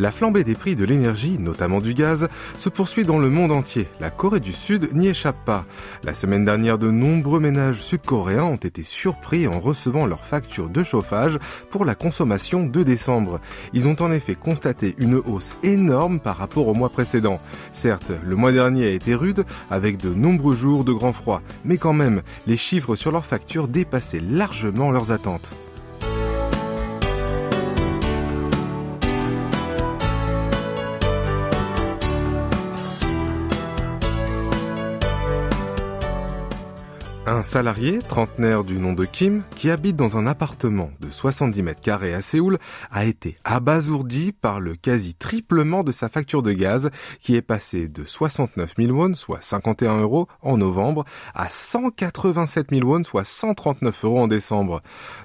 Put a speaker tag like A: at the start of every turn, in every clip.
A: La flambée des prix de l'énergie, notamment du gaz, se poursuit dans le monde entier. La Corée du Sud n'y échappe pas. La semaine dernière, de nombreux ménages sud-coréens ont été surpris en recevant leur facture de chauffage pour la consommation de décembre. Ils ont en effet constaté une hausse énorme par rapport au mois précédent. Certes, le mois dernier a été rude avec de nombreux jours de grand froid, mais quand même, les chiffres sur leurs factures dépassaient largement leurs attentes. Un salarié, trentenaire du nom de Kim, qui habite dans un appartement de 70 mètres carrés à Séoul, a été abasourdi par le quasi-triplement de sa facture de gaz, qui est passée de 69 000 won, soit 51 euros, en novembre, à 187 000 won, soit 139 euros en décembre.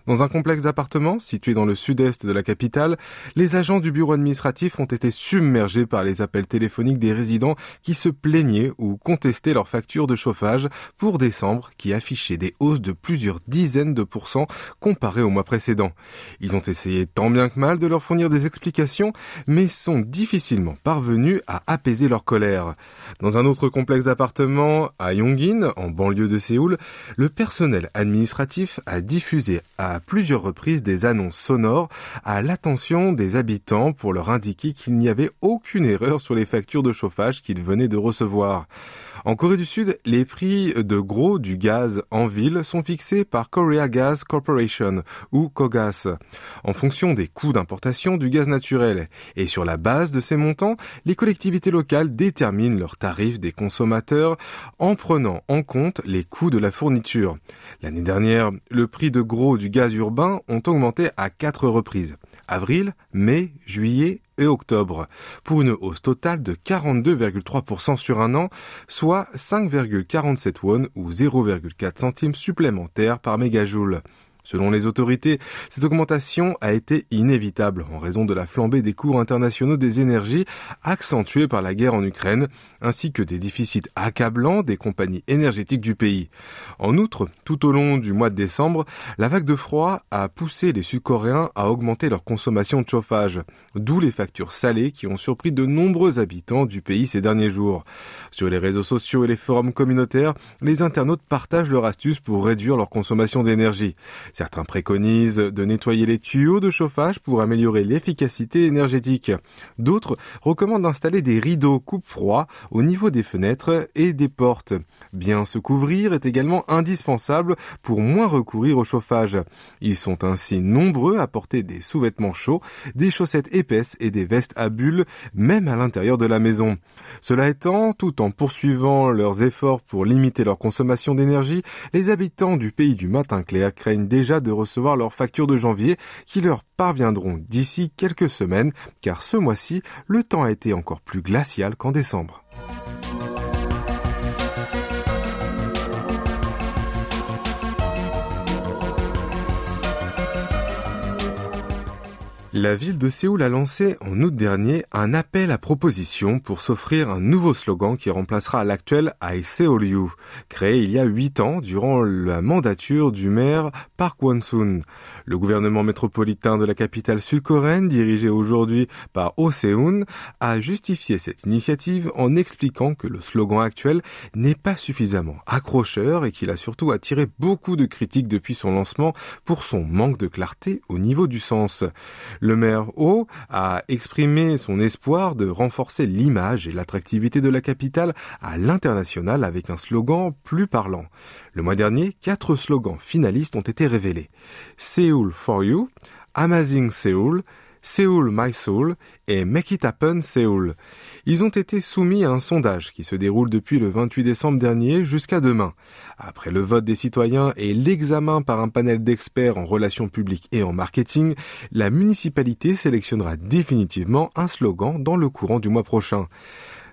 A: Dans un complexe d'appartements, situé dans le sud-est de la capitale, les agents du bureau administratif ont été submergés par les appels téléphoniques des résidents qui se plaignaient ou contestaient leur facture de chauffage pour décembre, qui affiché des hausses de plusieurs dizaines de pourcents comparées au mois précédent. Ils ont essayé tant bien que mal de leur fournir des explications, mais sont difficilement parvenus à apaiser leur colère. Dans un autre complexe d'appartements à Yongin, en banlieue de Séoul, le personnel administratif a diffusé à plusieurs reprises des annonces sonores à l'attention des habitants pour leur indiquer qu'il n'y avait aucune erreur sur les factures de chauffage qu'ils venaient de recevoir. En Corée du Sud, les prix de gros du gaz en ville sont fixés par Korea Gas Corporation ou KOGAS en fonction des coûts d'importation du gaz naturel. Et sur la base de ces montants, les collectivités locales déterminent leurs tarifs des consommateurs en prenant en compte les coûts de la fourniture. L'année dernière, le prix de gros du gaz urbain ont augmenté à quatre reprises. Avril, mai, juillet et octobre, pour une hausse totale de 42,3% sur un an, soit 5,47 won ou 0,4 centimes supplémentaires par mégajoule. Selon les autorités, cette augmentation a été inévitable en raison de la flambée des cours internationaux des énergies accentuée par la guerre en Ukraine, ainsi que des déficits accablants des compagnies énergétiques du pays. En outre, tout au long du mois de décembre, la vague de froid a poussé les Sud-Coréens à augmenter leur consommation de chauffage, d'où les factures salées qui ont surpris de nombreux habitants du pays ces derniers jours. Sur les réseaux sociaux et les forums communautaires, les internautes partagent leurs astuces pour réduire leur consommation d'énergie. Certains préconisent de nettoyer les tuyaux de chauffage pour améliorer l'efficacité énergétique. D'autres recommandent d'installer des rideaux coupe-froid au niveau des fenêtres et des portes. Bien se couvrir est également indispensable pour moins recourir au chauffage. Ils sont ainsi nombreux à porter des sous-vêtements chauds, des chaussettes épaisses et des vestes à bulles, même à l'intérieur de la maison. Cela étant, tout en poursuivant leurs efforts pour limiter leur consommation d'énergie, les habitants du pays du matin clair craignent déjà de recevoir leurs factures de janvier qui leur parviendront d'ici quelques semaines car ce mois-ci, le temps a été encore plus glacial qu'en décembre. La ville de Séoul a lancé en août dernier un appel à proposition pour s'offrir un nouveau slogan qui remplacera l'actuel I Seoul You, créé il y a huit ans durant la mandature du maire Park Won-soon. Le gouvernement métropolitain de la capitale sud-coréenne, dirigé aujourd'hui par Oh Se-hoon, a justifié cette initiative en expliquant que le slogan actuel n'est pas suffisamment accrocheur et qu'il a surtout attiré beaucoup de critiques depuis son lancement pour son manque de clarté au niveau du sens. Le maire Oh a exprimé son espoir de renforcer l'image et l'attractivité de la capitale à l'international avec un slogan plus parlant. Le mois dernier, quatre slogans finalistes ont été révélés. Seoul for You, Amazing Seoul, Seoul My Soul et Make It Happen Seoul. Ils ont été soumis à un sondage qui se déroule depuis le 28 décembre dernier jusqu'à demain. Après le vote des citoyens et l'examen par un panel d'experts en relations publiques et en marketing, la municipalité sélectionnera définitivement un slogan dans le courant du mois prochain.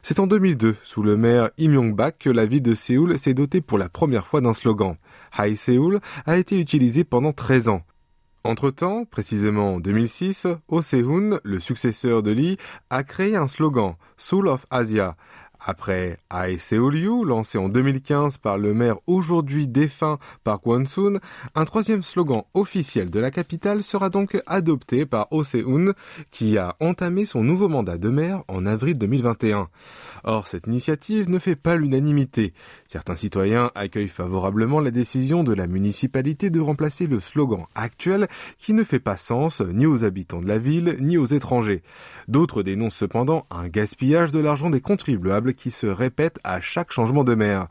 A: C'est en 2002, sous le maire Im Yong-bak, que la ville de Séoul s'est dotée pour la première fois d'un slogan. High Seoul a été utilisé pendant 13 ans. Entre-temps, précisément en 2006, Oh le successeur de Lee, a créé un slogan, Soul of Asia, après Ae Seoul lancé en 2015 par le maire aujourd'hui défunt Park Won-soon, un troisième slogan officiel de la capitale sera donc adopté par Oh Se-hoon, qui a entamé son nouveau mandat de maire en avril 2021. Or, cette initiative ne fait pas l'unanimité. Certains citoyens accueillent favorablement la décision de la municipalité de remplacer le slogan actuel qui ne fait pas sens ni aux habitants de la ville ni aux étrangers. D'autres dénoncent cependant un gaspillage de l'argent des contribuables qui se répète à chaque changement de maire.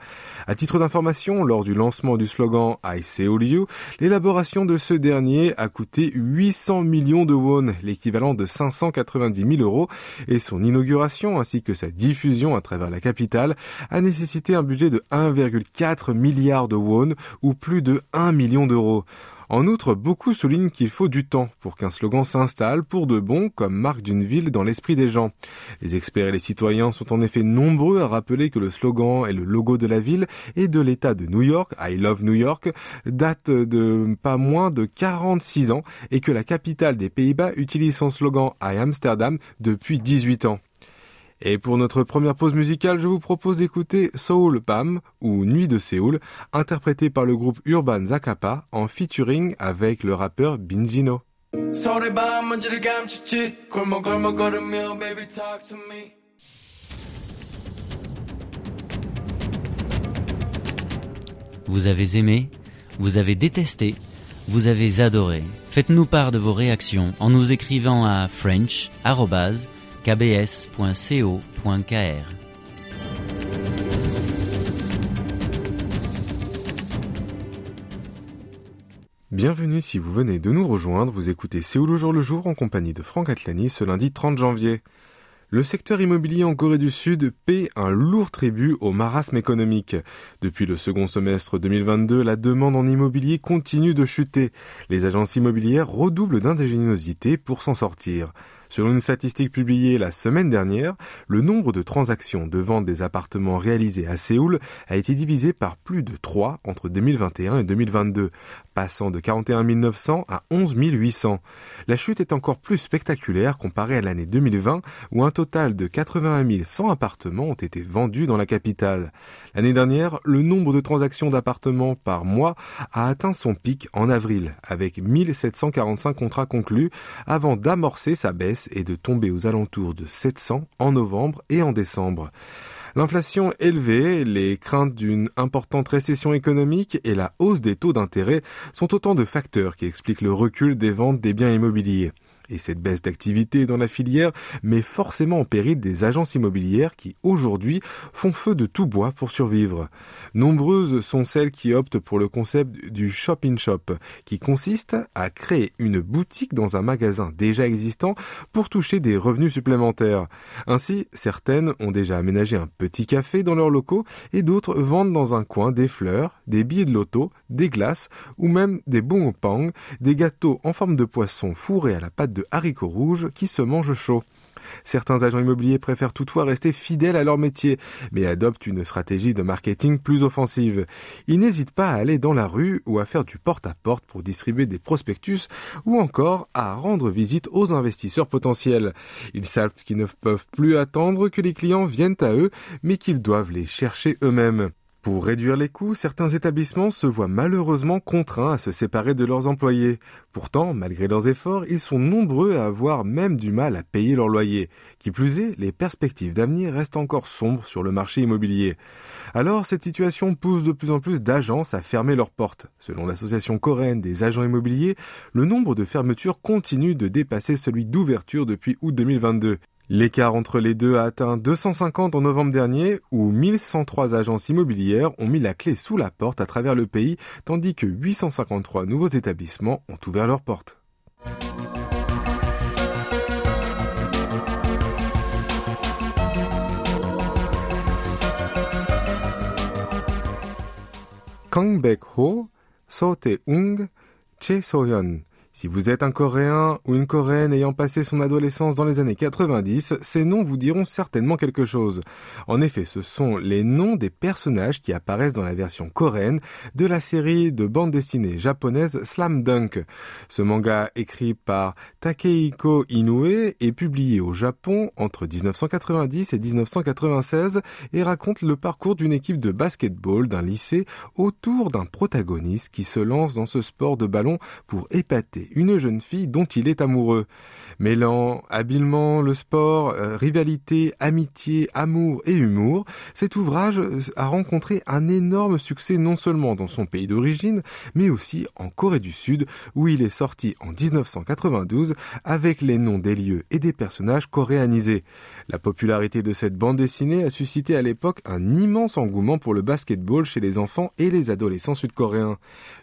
A: À titre d'information, lors du lancement du slogan I Seoul You, l'élaboration de ce dernier a coûté 800 millions de won, l'équivalent de 590 000 euros, et son inauguration ainsi que sa diffusion à travers la capitale a nécessité un budget de 1,4 milliard de won ou plus de 1 million d'euros. En outre, beaucoup soulignent qu'il faut du temps pour qu'un slogan s'installe pour de bon comme marque d'une ville dans l'esprit des gens. Les experts et les citoyens sont en effet nombreux à rappeler que le slogan est le logo de la ville et de l'État de New York, I Love New York, date de pas moins de 46 ans et que la capitale des Pays-Bas utilise son slogan I Amsterdam depuis 18 ans. Et pour notre première pause musicale, je vous propose d'écouter Soul Pam ou Nuit de Séoul, interprété par le groupe Urban Zakapa en featuring avec le rappeur Binjino.
B: Vous avez aimé, vous avez détesté, vous avez adoré. Faites-nous part de vos réactions en nous écrivant à french@ kbs.co.kr.
A: Bienvenue si vous venez de nous rejoindre, vous écoutez Séoul au jour le jour en compagnie de Franck Atlani ce lundi 30 janvier. Le secteur immobilier en Corée du Sud paie un lourd tribut au marasme économique. Depuis le second semestre 2022, la demande en immobilier continue de chuter. Les agences immobilières redoublent d'ingéniosité pour s'en sortir. Selon une statistique publiée la semaine dernière, le nombre de transactions de vente des appartements réalisés à Séoul a été divisé par plus de 3 entre 2021 et 2022, passant de 41 900 à 11 800. La chute est encore plus spectaculaire comparée à l'année 2020 où un total de 81 100 appartements ont été vendus dans la capitale. L'année dernière, le nombre de transactions d'appartements par mois a atteint son pic en avril avec 1745 contrats conclus avant d'amorcer sa baisse et de tomber aux alentours de 700 en novembre et en décembre. L'inflation élevée, les craintes d'une importante récession économique et la hausse des taux d'intérêt sont autant de facteurs qui expliquent le recul des ventes des biens immobiliers. Et cette baisse d'activité dans la filière met forcément en péril des agences immobilières qui, aujourd'hui, font feu de tout bois pour survivre. Nombreuses sont celles qui optent pour le concept du shop-in-shop, qui consiste à créer une boutique dans un magasin déjà existant pour toucher des revenus supplémentaires. Ainsi, certaines ont déjà aménagé un petit café dans leurs locaux et d'autres vendent dans un coin des fleurs, des billets de loto, des glaces ou même des bons pang, des gâteaux en forme de poisson fourrés à la pâte de haricots rouges qui se mangent chaud. Certains agents immobiliers préfèrent toutefois rester fidèles à leur métier, mais adoptent une stratégie de marketing plus offensive. Ils n'hésitent pas à aller dans la rue ou à faire du porte-à-porte pour distribuer des prospectus ou encore à rendre visite aux investisseurs potentiels. Ils savent qu'ils ne peuvent plus attendre que les clients viennent à eux, mais qu'ils doivent les chercher eux-mêmes. Pour réduire les coûts, certains établissements se voient malheureusement contraints à se séparer de leurs employés. Pourtant, malgré leurs efforts, ils sont nombreux à avoir même du mal à payer leur loyer. Qui plus est, les perspectives d'avenir restent encore sombres sur le marché immobilier. Alors, cette situation pousse de plus en plus d'agences à fermer leurs portes. Selon l'association coréenne des agents immobiliers, le nombre de fermetures continue de dépasser celui d'ouverture depuis août 2022. L'écart entre les deux a atteint 250 en novembre dernier, où 1103 agences immobilières ont mis la clé sous la porte à travers le pays, tandis que 853 nouveaux établissements ont ouvert leurs portes. Kang Baek-ho, So Tae-ung, Che Si vous êtes un Coréen ou une Coréenne ayant passé son adolescence dans les années 90, ces noms vous diront certainement quelque chose. En effet, ce sont les noms des personnages qui apparaissent dans la version coréenne de la série de bande dessinée japonaise Slam Dunk. Ce manga écrit par Takehiko Inoue est publié au Japon entre 1990 et 1996 et raconte le parcours d'une équipe de basketball d'un lycée autour d'un protagoniste qui se lance dans ce sport de ballon pour épater une jeune fille dont il est amoureux. Mêlant habilement le sport, euh, rivalité, amitié, amour et humour, cet ouvrage euh, a rencontré un énorme succès non seulement dans son pays d'origine, mais aussi en Corée du Sud, où il est sorti en 1992 avec les noms des lieux et des personnages coréanisés. La popularité de cette bande dessinée a suscité à l'époque un immense engouement pour le basketball chez les enfants et les adolescents sud-coréens.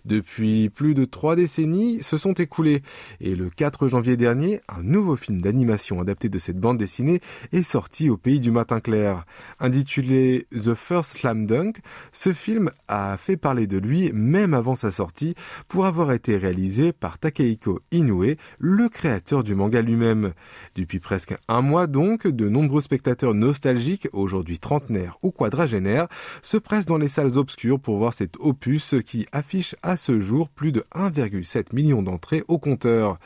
A: Depuis plus de trois décennies se sont écoulées et le 4 janvier dernier, un nouveau film d'animation adapté de cette bande dessinée est sorti au pays du matin clair. Intitulé The First Slam Dunk, ce film a fait parler de lui même avant sa sortie pour avoir été réalisé par Takehiko Inoue, le créateur du manga lui-même. Depuis presque un mois donc, de nombreux spectateurs nostalgiques, aujourd'hui trentenaires ou quadragénaires, se pressent dans les salles obscures pour voir cet opus qui affiche à ce jour plus de 1,7 million d'entrées au compteur.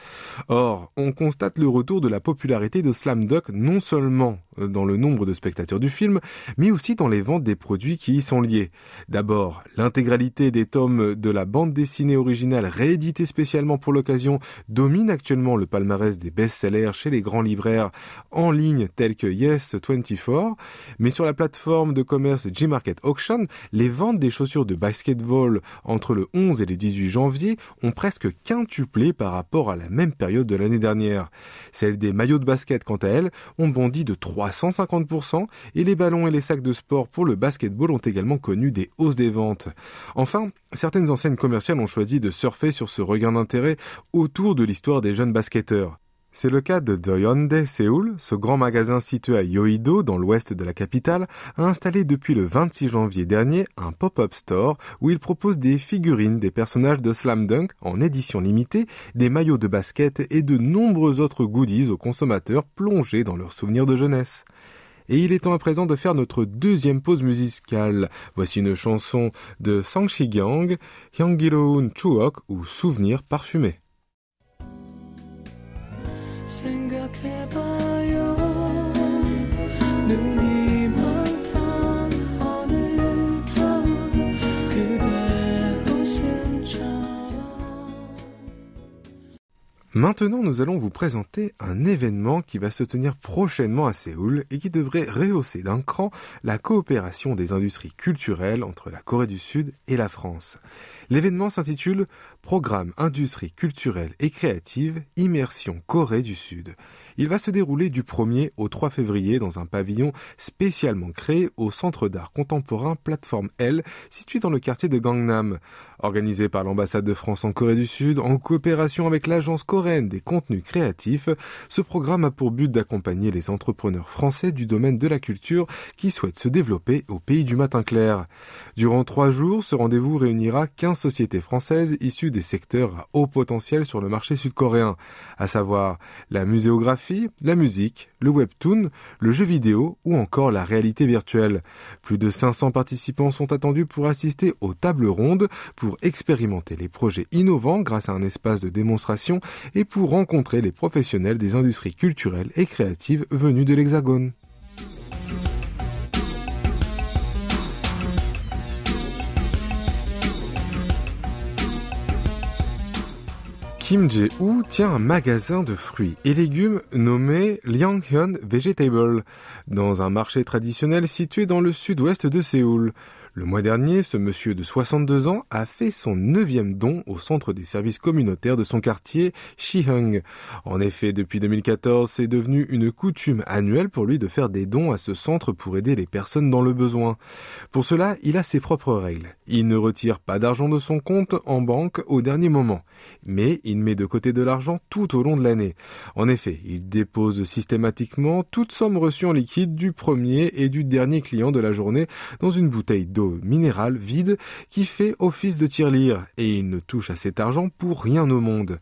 A: Or, on constate le retour de la popularité de Slam Dunk non seulement dans le nombre de spectateurs du film, mais aussi dans les ventes des produits qui y sont liés. D'abord, l'intégralité des tomes de la bande dessinée originale rééditée spécialement pour l'occasion domine actuellement le palmarès des best-sellers chez les grands libraires en ligne tels que Yes24, mais sur la plateforme de commerce Gmarket Auction, les ventes des chaussures de basketball entre le 11 et le 18 janvier ont presque quintuplé par rapport à la même période de l'année dernière. Celles des maillots de basket, quant à elles, ont bondi de 350% et les ballons et les sacs de sport pour le basketball ont également connu des hausses des ventes. Enfin, certaines enseignes commerciales ont choisi de surfer sur ce regain d'intérêt autour de l'histoire des jeunes basketteurs. C'est le cas de Doyonde Séoul, ce grand magasin situé à Yoido, dans l'ouest de la capitale, a installé depuis le 26 janvier dernier un pop-up store où il propose des figurines des personnages de Slam Dunk en édition limitée, des maillots de basket et de nombreux autres goodies aux consommateurs plongés dans leurs souvenirs de jeunesse. Et il est temps à présent de faire notre deuxième pause musicale. Voici une chanson de Sang Gang, Hyanggiroun Chuok ou Souvenir parfumé. 생각해봐 Maintenant, nous allons vous présenter un événement qui va se tenir prochainement à Séoul et qui devrait rehausser d'un cran la coopération des industries culturelles entre la Corée du Sud et la France. L'événement s'intitule Programme Industrie culturelle et créative Immersion Corée du Sud. Il va se dérouler du 1er au 3 février dans un pavillon spécialement créé au Centre d'art contemporain Plateforme L, situé dans le quartier de Gangnam. Organisé par l'ambassade de France en Corée du Sud, en coopération avec l'agence coréenne des contenus créatifs, ce programme a pour but d'accompagner les entrepreneurs français du domaine de la culture qui souhaitent se développer au pays du matin clair. Durant trois jours, ce rendez-vous réunira 15 sociétés françaises issues des secteurs à haut potentiel sur le marché sud-coréen, à savoir la muséographie, la musique, le webtoon, le jeu vidéo ou encore la réalité virtuelle. Plus de 500 participants sont attendus pour assister aux tables rondes, pour expérimenter les projets innovants grâce à un espace de démonstration et pour rencontrer les professionnels des industries culturelles et créatives venus de l'Hexagone. Kim Jae-woo tient un magasin de fruits et légumes nommé Lianghyun Vegetable dans un marché traditionnel situé dans le sud-ouest de Séoul. Le mois dernier, ce monsieur de 62 ans a fait son neuvième don au centre des services communautaires de son quartier, Shihung. En effet, depuis 2014, c'est devenu une coutume annuelle pour lui de faire des dons à ce centre pour aider les personnes dans le besoin. Pour cela, il a ses propres règles. Il ne retire pas d'argent de son compte en banque au dernier moment, mais il met de côté de l'argent tout au long de l'année. En effet, il dépose systématiquement toute somme reçue en liquide du premier et du dernier client de la journée dans une bouteille d'eau d'eau minérale vide qui fait office de tirelire et il ne touche à cet argent pour rien au monde.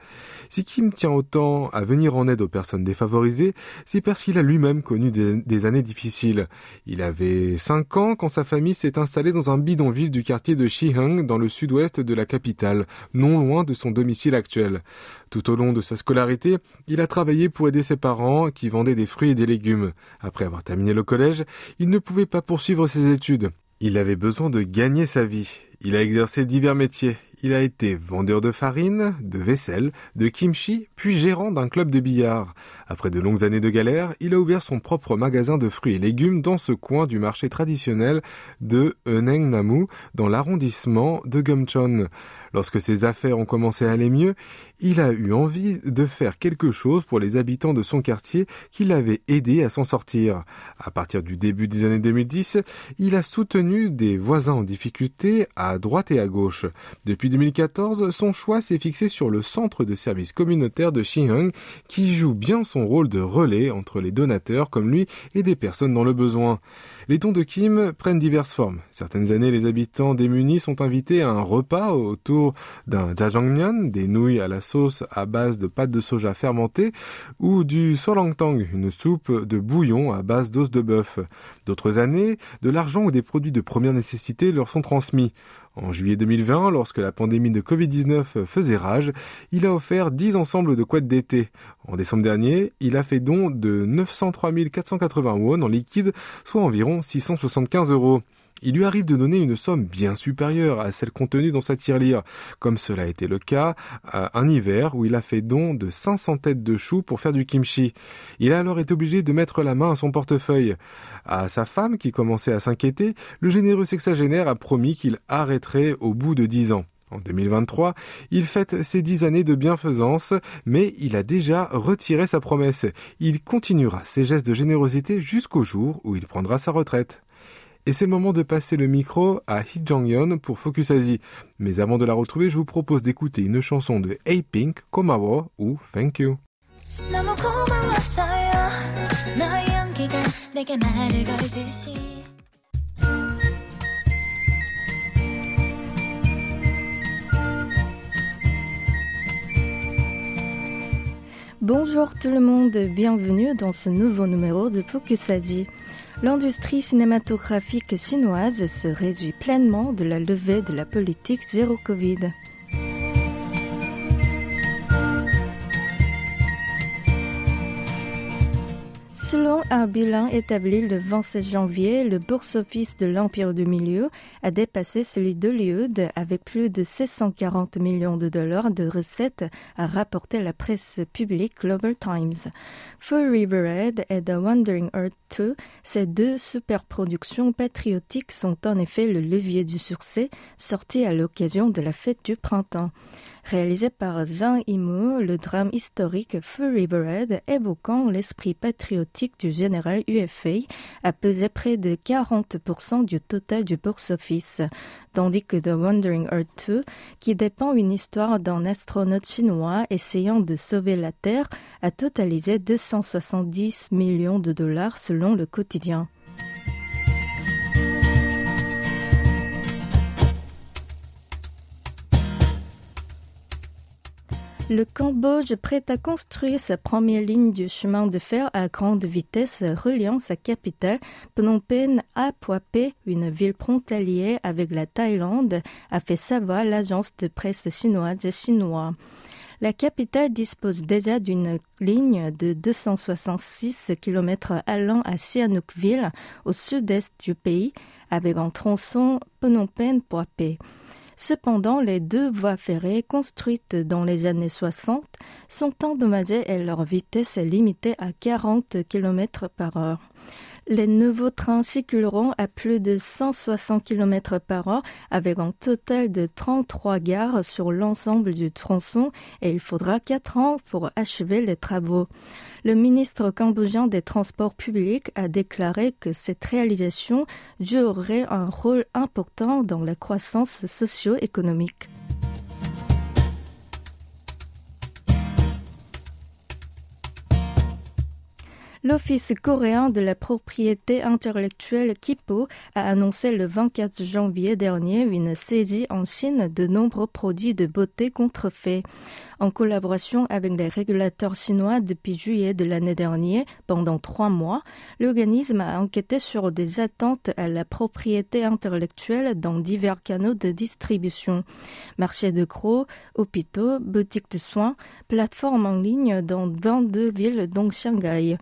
A: Si Kim tient autant à venir en aide aux personnes défavorisées, c'est parce qu'il a lui-même connu des, années difficiles. Il avait 5 ans quand sa famille s'est installée dans un bidonville du quartier de Shiheng dans le sud-ouest de la capitale, non loin de son domicile actuel. Tout au long de sa scolarité, il a travaillé pour aider ses parents qui vendaient des fruits et des légumes. Après avoir terminé le collège, il ne pouvait pas poursuivre ses études. Il avait besoin de gagner sa vie. Il a exercé divers métiers. Il a été vendeur de farine, de vaisselle, de kimchi, puis gérant d'un club de billard. Après de longues années de galère, il a ouvert son propre magasin de fruits et légumes dans ce coin du marché traditionnel de Euneng-namu, dans l'arrondissement de Gumcheon. Lorsque ses affaires ont commencé à aller mieux, il a eu envie de faire quelque chose pour les habitants de son quartier qui l'avaient aidé à s'en sortir. À partir du début des années 2010, il a soutenu des voisins en difficulté à droite et à gauche. Depuis 2014, son choix s'est fixé sur le centre de services communautaire de Xinheng qui joue bien son rôle de relais entre les donateurs comme lui et des personnes dans le besoin. Les dons de Kim prennent diverses formes. Certaines années, les habitants démunis sont invités à un repas autour d'un jajangmyeon, des nouilles à la sauce à base de pâte de soja fermentée, ou du solangtang, une soupe de bouillon à base d'os de bœuf. D'autres années, de l'argent ou des produits de première nécessité leur sont transmis. En juillet 2020, lorsque la pandémie de Covid-19 faisait rage, il a offert 10 ensembles de couettes d'été. En décembre dernier, il a fait don de 903 480 won en liquide, soit environ 675 euros il lui arrive de donner une somme bien supérieure à celle contenue dans sa tirelire, comme cela a été le cas un hiver où il a fait don de 500 têtes de choux pour faire du kimchi. Il a alors été obligé de mettre la main à son portefeuille. À sa femme, qui commençait à s'inquiéter, le généreux sexagénaire a promis qu'il arrêterait au bout de dix ans. En 2023, il fête ses dix années de bienfaisance, mais il a déjà retiré sa promesse. Il continuera ses gestes de générosité jusqu'au jour où il prendra sa retraite. Et c'est le moment de passer le micro à Hee Jong-yeon pour Focus Asie. Mais avant de la retrouver, je vous propose d'écouter une chanson de A-Pink, Komawo ou Thank You.
C: Bonjour tout le monde, bienvenue dans ce nouveau numéro de Focus Asie. L'industrie cinématographique chinoise se réjouit pleinement de la levée de la politique zéro Covid. Un bilan établi le 26 janvier, le bourse-office de l'Empire du Milieu a dépassé celui d'Hollywood avec plus de 640 millions de dollars de recettes, a rapporté la presse publique Global Times. Full River Red et The Wandering Earth 2, ces deux superproductions patriotiques sont en effet le levier du succès sorti à l'occasion de la fête du printemps réalisé par Zhang Yimou, le drame historique Fury Red, évoquant l'esprit patriotique du général UFA, a pesé près de 40% du total du box-office, tandis que The Wandering Earth 2, qui dépend une histoire d'un astronaute chinois essayant de sauver la Terre, a totalisé 270 millions de dollars selon le quotidien. Le Cambodge prête à construire sa première ligne du chemin de fer à grande vitesse reliant sa capitale Phnom Penh à Phuaphe, une ville frontalière avec la Thaïlande, a fait savoir l'agence de presse chinoise Xinhua. La capitale dispose déjà d'une ligne de 266 km allant à Sihanoukville, au sud-est du pays, avec un tronçon Phnom Penh-Phuaphe. Cependant, les deux voies ferrées construites dans les années 60 sont endommagées et leur vitesse est limitée à 40 km par heure. Les nouveaux trains circuleront à plus de 160 km par heure avec un total de 33 gares sur l'ensemble du tronçon et il faudra 4 ans pour achever les travaux. Le ministre cambodgien des Transports publics a déclaré que cette réalisation jouerait un rôle important dans la croissance socio-économique. L'Office coréen de la propriété intellectuelle Kipo a annoncé le 24 janvier dernier une saisie en Chine de nombreux produits de beauté contrefaits. En collaboration avec les régulateurs chinois depuis juillet de l'année dernière, pendant trois mois, l'organisme a enquêté sur des attentes à la propriété intellectuelle dans divers canaux de distribution. Marché de gros, hôpitaux, boutiques de soins, plateformes en ligne dans 22 villes dont Shanghai.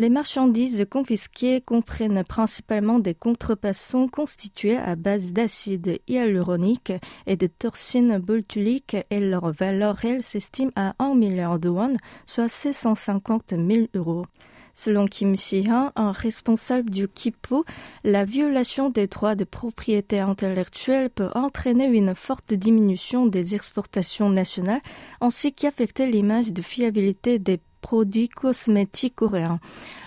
C: Les marchandises confisquées comprennent principalement des contrefaçons constituées à base d'acide hyaluronique et de toxine botulique et leur valeur réelle s'estime à 1 milliard de won, soit 650 000 euros. Selon Kim Si-han, un responsable du KIPO, la violation des droits de propriété intellectuelle peut entraîner une forte diminution des exportations nationales ainsi qu'affecter l'image de fiabilité des produits cosmétiques coréens.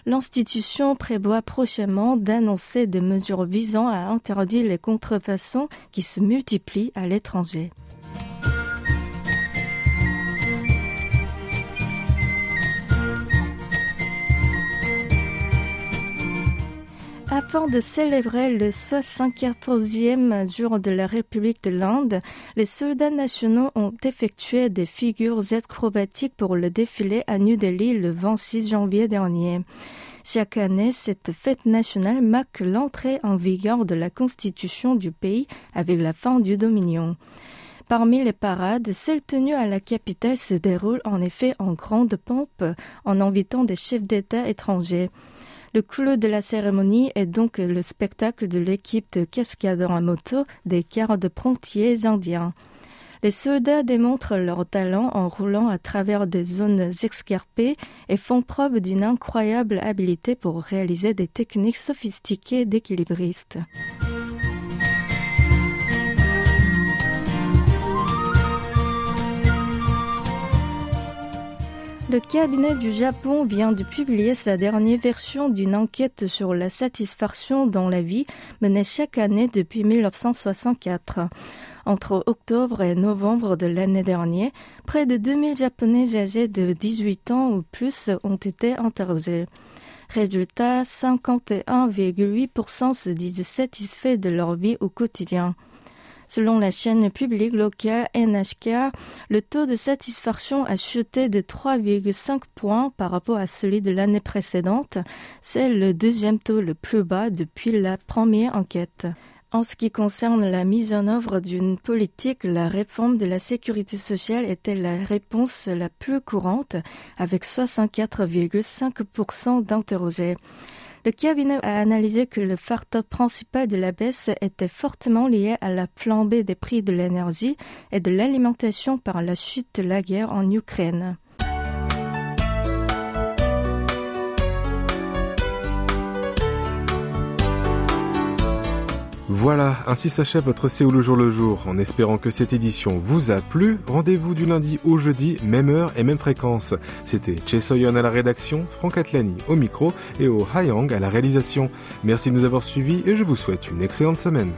C: L'institution prévoit prochainement d'annoncer des mesures visant à interdire les contrefaçons qui se multiplient à l'étranger. Afin de célébrer le 74e jour de la République de l'Inde, les soldats nationaux ont effectué des figures acrobatiques pour le défilé à New Delhi le 26 janvier dernier. Chaque année, cette fête nationale marque l'entrée en vigueur de la constitution du pays avec la fin du Dominion. Parmi les parades, celle tenue à la capitale se déroule en effet en grande pompe en invitant des chefs d'État étrangers. Le clou de la cérémonie est donc le spectacle de l'équipe de cascadeurs à moto des quarts de pontiers indiens. Les soldats démontrent leur talent en roulant à travers des zones escarpées et font preuve d'une incroyable habileté pour réaliser des techniques sophistiquées d'équilibristes. Le cabinet du Japon vient de publier sa dernière version d'une enquête sur la satisfaction dans la vie menée chaque année depuis 1964. Entre octobre et novembre de l'année dernière, près de 2000 Japonais âgés de 18 ans ou plus ont été interrogés. Résultat, 51,8% se disent satisfaits de leur vie au quotidien. Selon la chaîne publique locale NHK, le taux de satisfaction a chuté de 3,5 points par rapport à celui de l'année précédente. C'est le deuxième taux le plus bas depuis la première enquête. En ce qui concerne la mise en œuvre d'une politique, la réforme de la sécurité sociale était la réponse la plus courante, avec 64,5% d'interrogés. Le cabinet a analysé que le facteur principal de la baisse était fortement lié à la flambée des prix de l'énergie et de l'alimentation par la suite de la guerre en Ukraine.
A: Voilà, ainsi s'achève votre Séoul le jour le jour. En espérant que cette édition vous a plu, rendez-vous du lundi au jeudi, même heure et même fréquence. C'était Che Soyon à la rédaction, Franck Atlani au micro et au Hayang à la réalisation. Merci de nous avoir suivis et je vous souhaite une excellente semaine.